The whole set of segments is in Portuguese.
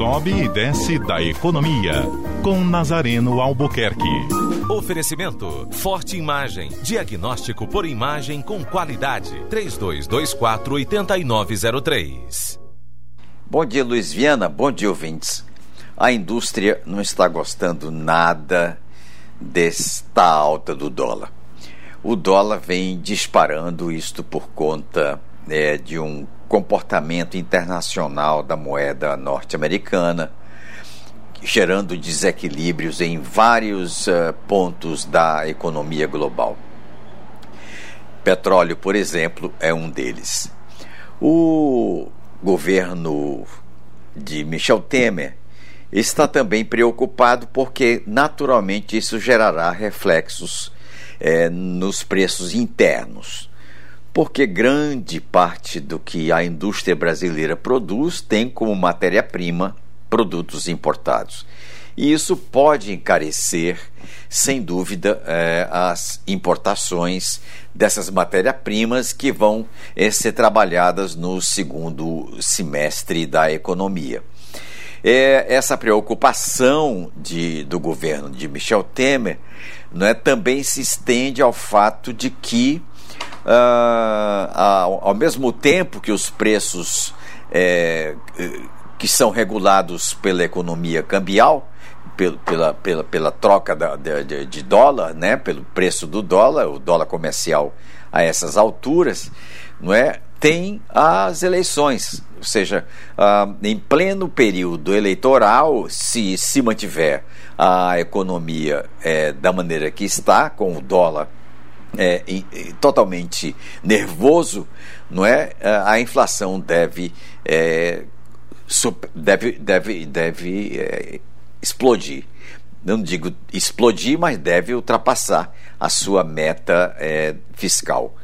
sobe e desce da economia. Com Nazareno Albuquerque. Oferecimento: Forte Imagem. Diagnóstico por imagem com qualidade. 3224-8903. Bom dia, Luiz Viana. Bom dia, ouvintes. A indústria não está gostando nada desta alta do dólar. O dólar vem disparando, isto por conta é, de um comportamento internacional da moeda norte-americana, gerando desequilíbrios em vários uh, pontos da economia global. Petróleo, por exemplo, é um deles. O governo de Michel Temer está também preocupado porque, naturalmente, isso gerará reflexos é, nos preços internos porque grande parte do que a indústria brasileira produz tem como matéria-prima produtos importados. E isso pode encarecer, sem dúvida, eh, as importações dessas matérias-primas que vão eh, ser trabalhadas no segundo semestre da economia. É, essa preocupação de, do governo de Michel Temer não é, também se estende ao fato de que uh, ao, mesmo tempo que os preços é, que são regulados pela economia cambial, pela, pela, pela troca da, de, de, dólar, né, pelo preço do dólar, o dólar comercial a essas alturas, não é? tem as eleições, ou seja, uh, em pleno período eleitoral, se se mantiver a economia é, da maneira que está, com o dólar é, totalmente nervoso, não é? A inflação deve é, deve deve deve é, explodir. Não digo explodir, mas deve ultrapassar a sua meta é, fiscal.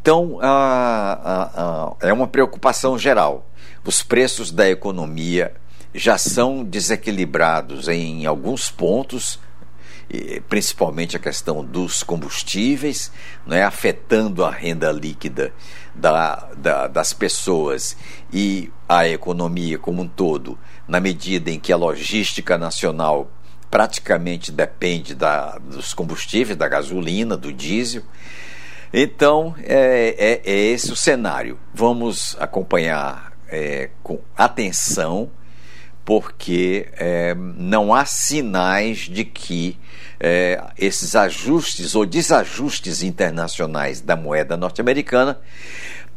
Então, a, a, a, é uma preocupação geral. Os preços da economia já são desequilibrados em alguns pontos, principalmente a questão dos combustíveis, é afetando a renda líquida da, da, das pessoas e a economia como um todo, na medida em que a logística nacional praticamente depende da, dos combustíveis, da gasolina, do diesel. Então, é, é, é esse o cenário. Vamos acompanhar é, com atenção porque é, não há sinais de que é, esses ajustes ou desajustes internacionais da moeda norte-americana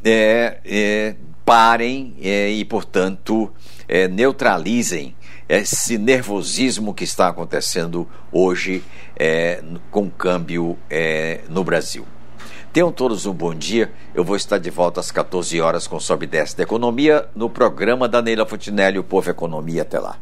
é, é parem é, e, portanto, é, neutralizem esse nervosismo que está acontecendo hoje com o câmbio no Brasil. Tenham todos um bom dia. Eu vou estar de volta às 14 horas com Sobe e Desce da Economia no programa da Neila Fontinelli, o Povo Economia. Até lá.